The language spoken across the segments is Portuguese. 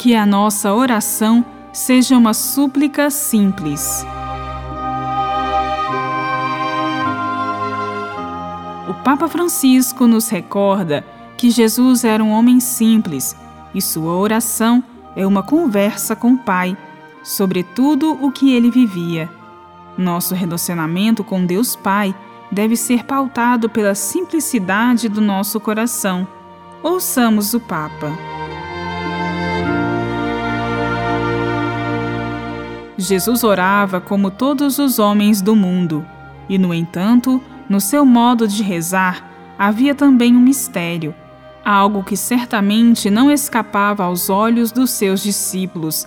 que a nossa oração seja uma súplica simples. O Papa Francisco nos recorda que Jesus era um homem simples e sua oração é uma conversa com o Pai sobre tudo o que ele vivia. Nosso relacionamento com Deus Pai deve ser pautado pela simplicidade do nosso coração. Ouçamos o Papa. Jesus orava como todos os homens do mundo, e, no entanto, no seu modo de rezar havia também um mistério, algo que certamente não escapava aos olhos dos seus discípulos.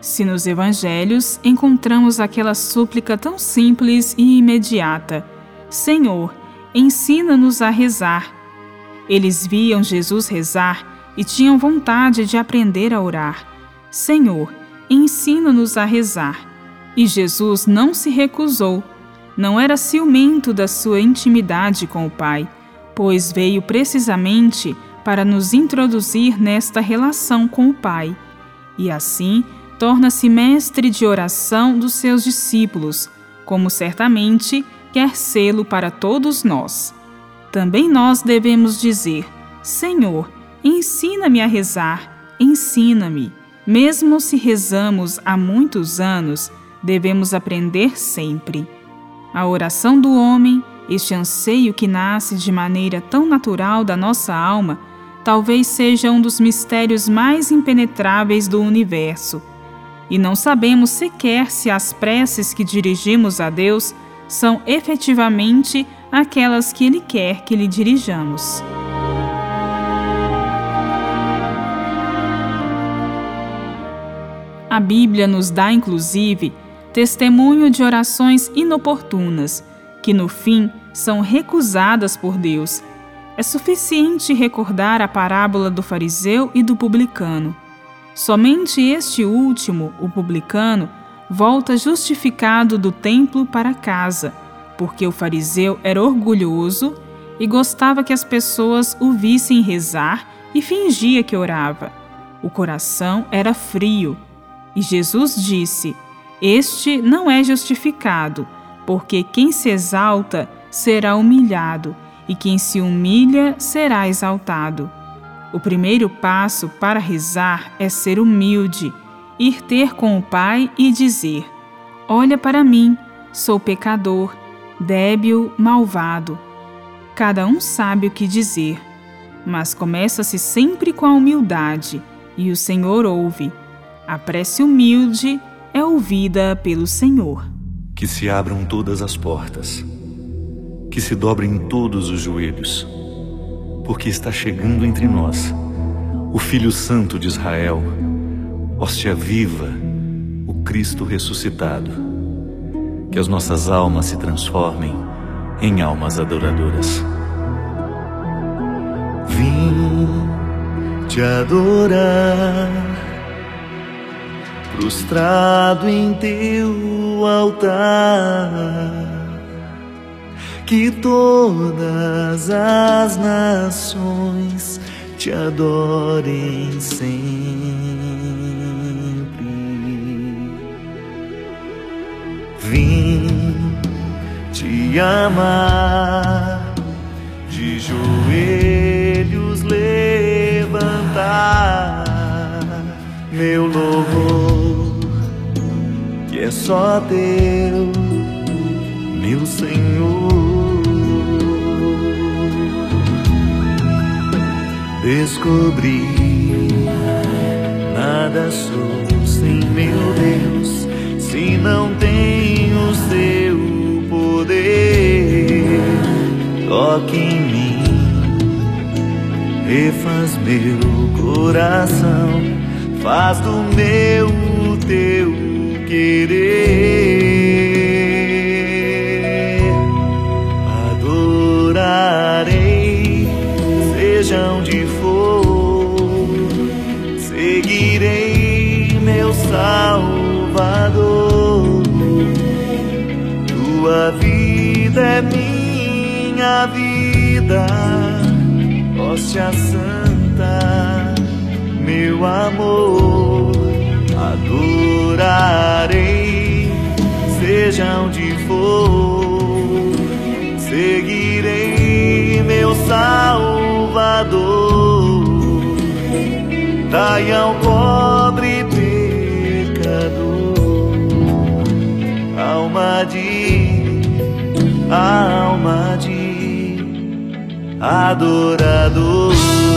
Se nos evangelhos encontramos aquela súplica tão simples e imediata: Senhor, ensina-nos a rezar. Eles viam Jesus rezar e tinham vontade de aprender a orar. Senhor, ensina-nos a rezar. E Jesus não se recusou. Não era ciumento da sua intimidade com o Pai, pois veio precisamente para nos introduzir nesta relação com o Pai. E assim torna-se mestre de oração dos seus discípulos, como certamente quer sê-lo para todos nós. Também nós devemos dizer: Senhor, ensina-me a rezar, ensina-me. Mesmo se rezamos há muitos anos, devemos aprender sempre. A oração do homem, este anseio que nasce de maneira tão natural da nossa alma, talvez seja um dos mistérios mais impenetráveis do universo. E não sabemos sequer se as preces que dirigimos a Deus são efetivamente aquelas que Ele quer que lhe dirijamos. A Bíblia nos dá, inclusive, testemunho de orações inoportunas, que no fim são recusadas por Deus. É suficiente recordar a parábola do fariseu e do publicano. Somente este último, o publicano, volta justificado do templo para casa, porque o fariseu era orgulhoso e gostava que as pessoas o vissem rezar e fingia que orava. O coração era frio e Jesus disse: Este não é justificado, porque quem se exalta será humilhado, e quem se humilha será exaltado. O primeiro passo para rezar é ser humilde, ir ter com o Pai e dizer: Olha para mim, sou pecador, débil, malvado. Cada um sabe o que dizer, mas começa-se sempre com a humildade, e o Senhor ouve. A prece humilde é ouvida pelo Senhor. Que se abram todas as portas, que se dobrem todos os joelhos, porque está chegando entre nós o Filho Santo de Israel, hóstia viva, o Cristo ressuscitado. Que as nossas almas se transformem em almas adoradoras. Vim te adorar prostrado em teu altar, que todas as nações te adorem sempre. Vim te amar, de joelhos levantar meu louvor é só teu, meu Senhor. Descobri nada sou sem meu Deus, se não tenho seu poder. Toque em mim, refaz meu coração, faz do meu teu querer. Adorarei, seja onde for, seguirei meu Salvador. Tua vida é minha vida, hóstia santa, meu amor. Adorarei, seja onde for, seguirei meu Salvador. Dai ao pobre pecador, alma de, alma de adorador.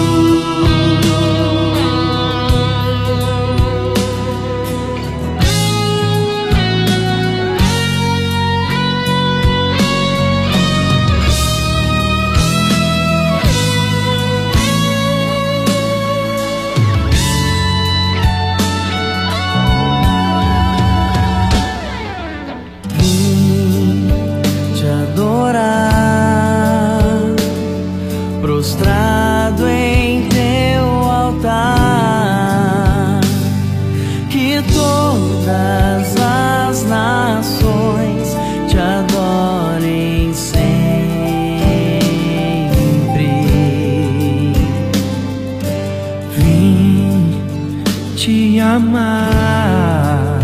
Amar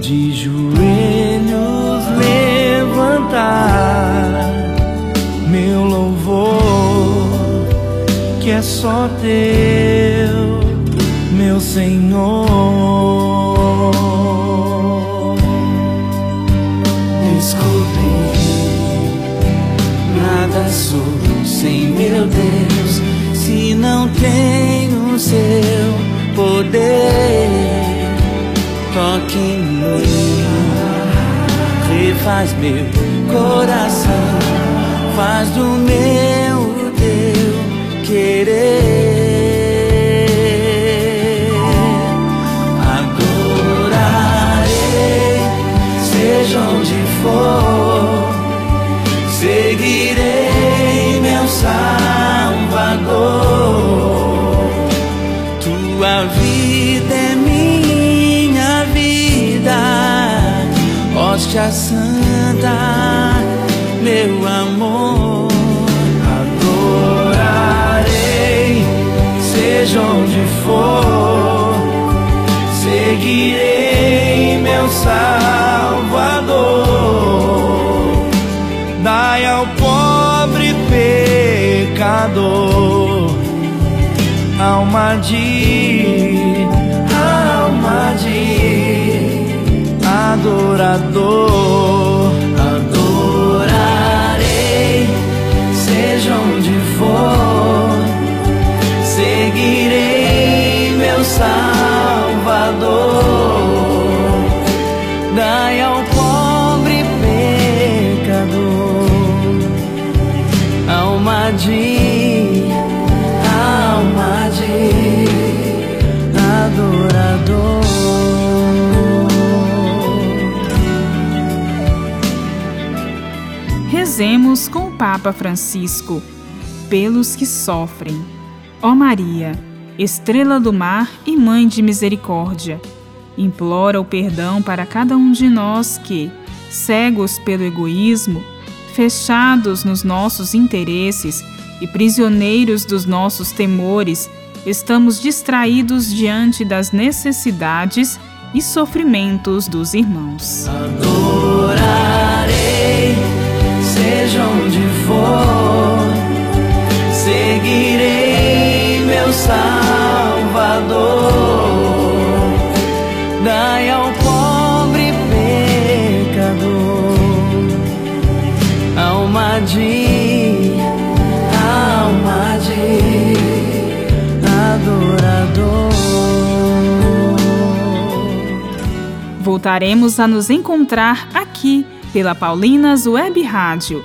de joelhos levantar meu louvor, que é só teu, meu Senhor. Descobri, nada sou sem meu Deus, se não tenho seu poder toque em mim, refaz meu coração, faz do meu teu querer. Hóstia santa, meu amor. Adorarei, seja onde for, seguirei meu Salvador. Dai ao pobre pecador alma de com o Papa Francisco pelos que sofrem. Ó Maria, estrela do mar e mãe de misericórdia, implora o perdão para cada um de nós que, cegos pelo egoísmo, fechados nos nossos interesses e prisioneiros dos nossos temores, estamos distraídos diante das necessidades e sofrimentos dos irmãos. Adorarei, seja onde for, seguirei meu Salvador. Dai ao pobre pecador alma de alma de adorador. Voltaremos a nos encontrar aqui pela Paulinas Web Rádio,